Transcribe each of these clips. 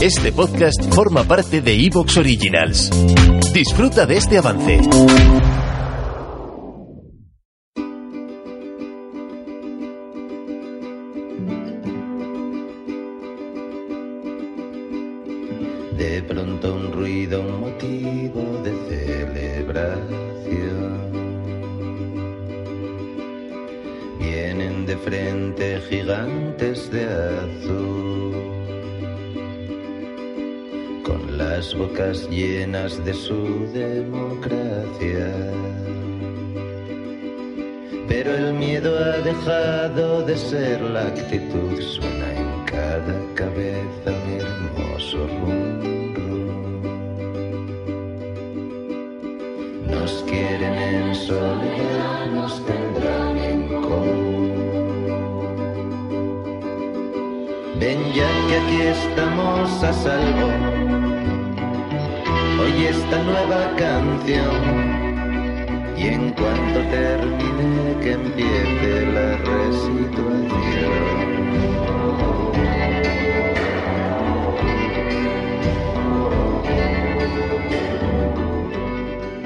Este podcast forma parte de Evox Originals. Disfruta de este avance. De pronto un ruido, un motivo de celebración. Vienen de frente gigantes de azul, con las bocas llenas de su democracia. Pero el miedo ha dejado de ser la actitud, suena en cada cabeza un hermoso rum, rum. Nos quieren en Ven ya que aquí estamos a salvo. Oye esta nueva canción. Y en cuanto termine que empiece la resituación.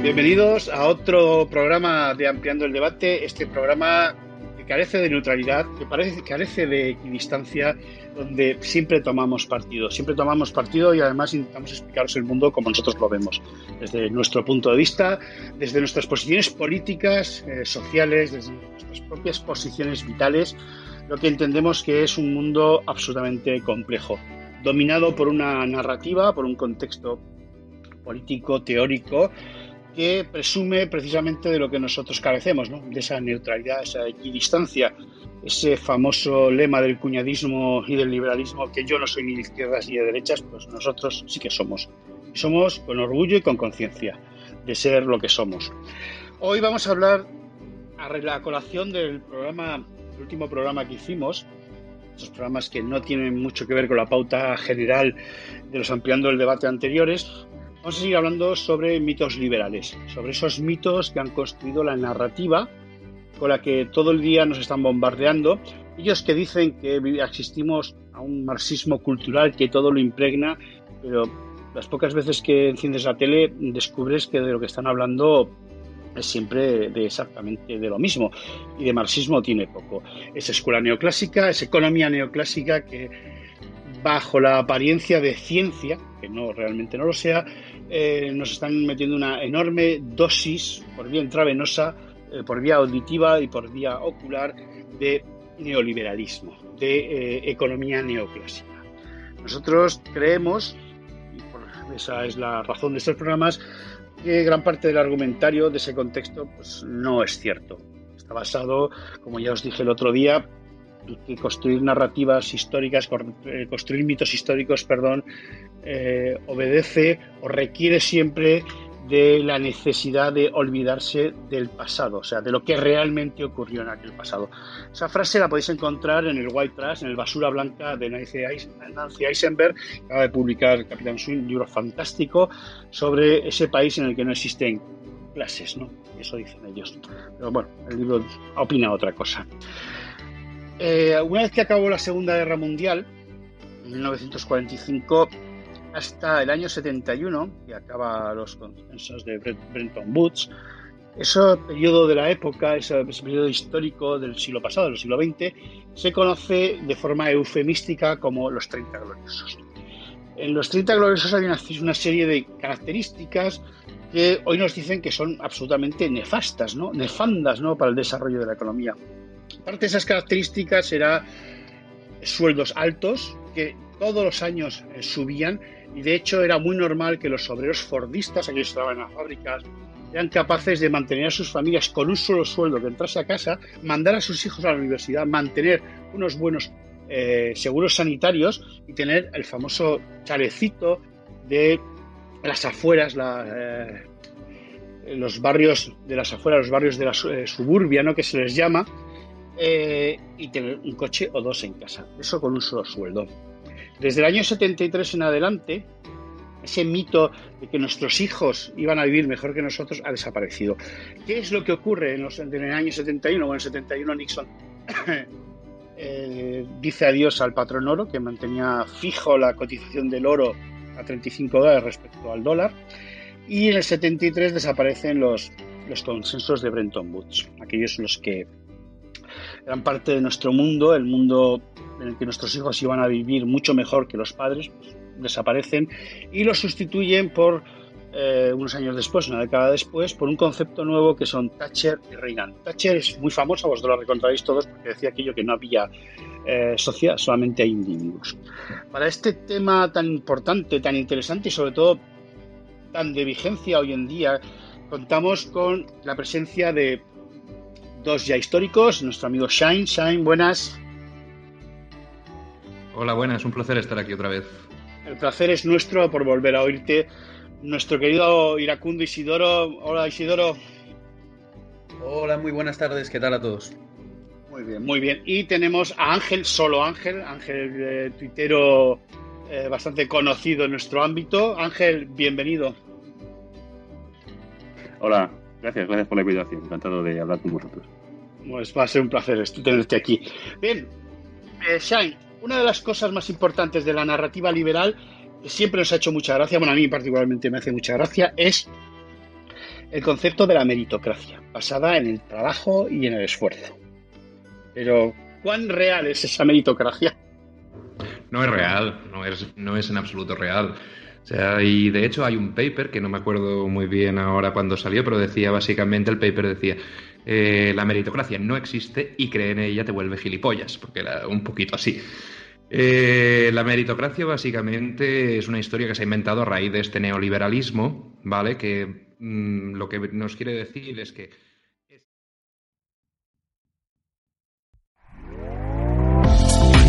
Bienvenidos a otro programa de Ampliando el Debate, este programa que carece de neutralidad, que parece, carece de equidistancia, donde siempre tomamos partido, siempre tomamos partido y además intentamos explicaros el mundo como nosotros lo vemos, desde nuestro punto de vista, desde nuestras posiciones políticas, eh, sociales, desde nuestras propias posiciones vitales, lo que entendemos que es un mundo absolutamente complejo, dominado por una narrativa, por un contexto político, teórico, que presume precisamente de lo que nosotros carecemos, ¿no? de esa neutralidad, esa equidistancia, ese famoso lema del cuñadismo y del liberalismo, que yo no soy ni de izquierdas ni de derechas, pues nosotros sí que somos. Somos con orgullo y con conciencia de ser lo que somos. Hoy vamos a hablar a la colación del programa, el último programa que hicimos, esos programas que no tienen mucho que ver con la pauta general de los ampliando el debate anteriores, Vamos a seguir hablando sobre mitos liberales, sobre esos mitos que han construido la narrativa con la que todo el día nos están bombardeando. Ellos que dicen que asistimos a un marxismo cultural que todo lo impregna, pero las pocas veces que enciendes la tele descubres que de lo que están hablando es siempre de exactamente de lo mismo y de marxismo tiene poco. Es escuela neoclásica, es economía neoclásica que bajo la apariencia de ciencia, que no realmente no lo sea, eh, nos están metiendo una enorme dosis por vía intravenosa, eh, por vía auditiva y por vía ocular de neoliberalismo, de eh, economía neoclásica. Nosotros creemos, y por esa es la razón de estos programas, que gran parte del argumentario de ese contexto pues, no es cierto. Está basado, como ya os dije el otro día, construir narrativas históricas, construir mitos históricos, perdón, eh, obedece o requiere siempre de la necesidad de olvidarse del pasado, o sea, de lo que realmente ocurrió en aquel pasado. Esa frase la podéis encontrar en el White Trash, en el Basura Blanca de Nancy Eisenberg, acaba de publicar Capitán Swing, un libro fantástico sobre ese país en el que no existen clases, ¿no? Eso dicen ellos. Pero bueno, el libro opina otra cosa. Eh, una vez que acabó la Segunda Guerra Mundial, en 1945, hasta el año 71, que acaba los consensos de Bretton Woods, ese periodo de la época, ese, periodo histórico del siglo pasado, del siglo XX, se conoce de forma eufemística como los 30 gloriosos. En los 30 gloriosos hay una, una serie de características que hoy nos dicen que son absolutamente nefastas, ¿no? nefandas ¿no? para el desarrollo de la economía. Parte de esas características era sueldos altos que todos los años eh, subían y de hecho era muy normal que los obreros fordistas, aquellos que estaban en las fábricas, eran capaces de mantener a sus familias con un solo sueldo, que entrase a casa, mandar a sus hijos a la universidad, mantener unos buenos eh, seguros sanitarios y tener el famoso chalecito de las afueras, eh, los barrios de las afueras, los barrios de la suburbia, ¿no? que se les llama, y tener un coche o dos en casa. Eso con un solo sueldo. Desde el año 73 en adelante, ese mito de que nuestros hijos iban a vivir mejor que nosotros ha desaparecido. ¿Qué es lo que ocurre en, los, en el año 71? Bueno, en el 71 Nixon eh, dice adiós al patrón oro, que mantenía fijo la cotización del oro a 35 dólares respecto al dólar. Y en el 73 desaparecen los, los consensos de Bretton Woods, aquellos los que eran parte de nuestro mundo, el mundo en el que nuestros hijos iban a vivir mucho mejor que los padres, pues, desaparecen y los sustituyen por eh, unos años después, una década después, por un concepto nuevo que son Thatcher y Reagan. Thatcher es muy famosa, vosotros la recontraréis todos, porque decía aquello que no había eh, sociedad, solamente hay individuos. Para este tema tan importante, tan interesante y sobre todo tan de vigencia hoy en día, contamos con la presencia de dos ya históricos, nuestro amigo Shine. Shine, buenas. Hola, buenas, un placer estar aquí otra vez. El placer es nuestro por volver a oírte. Nuestro querido iracundo Isidoro. Hola Isidoro. Hola, muy buenas tardes. ¿Qué tal a todos? Muy bien, muy bien. Y tenemos a Ángel, solo Ángel, Ángel eh, tuitero eh, bastante conocido en nuestro ámbito. Ángel, bienvenido. Hola, gracias, gracias por la invitación. Encantado de hablar con vosotros. Pues va a ser un placer tenerte aquí. Bien, eh, Shine, una de las cosas más importantes de la narrativa liberal, que siempre nos ha hecho mucha gracia, bueno, a mí particularmente me hace mucha gracia, es el concepto de la meritocracia, basada en el trabajo y en el esfuerzo. Pero, ¿cuán real es esa meritocracia? No es real, no es, no es en absoluto real. Sea, y de hecho hay un paper que no me acuerdo muy bien ahora cuándo salió, pero decía básicamente, el paper decía, eh, la meritocracia no existe y creer en ella te vuelve gilipollas, porque era un poquito así. Eh, la meritocracia básicamente es una historia que se ha inventado a raíz de este neoliberalismo, ¿vale? Que mm, lo que nos quiere decir es que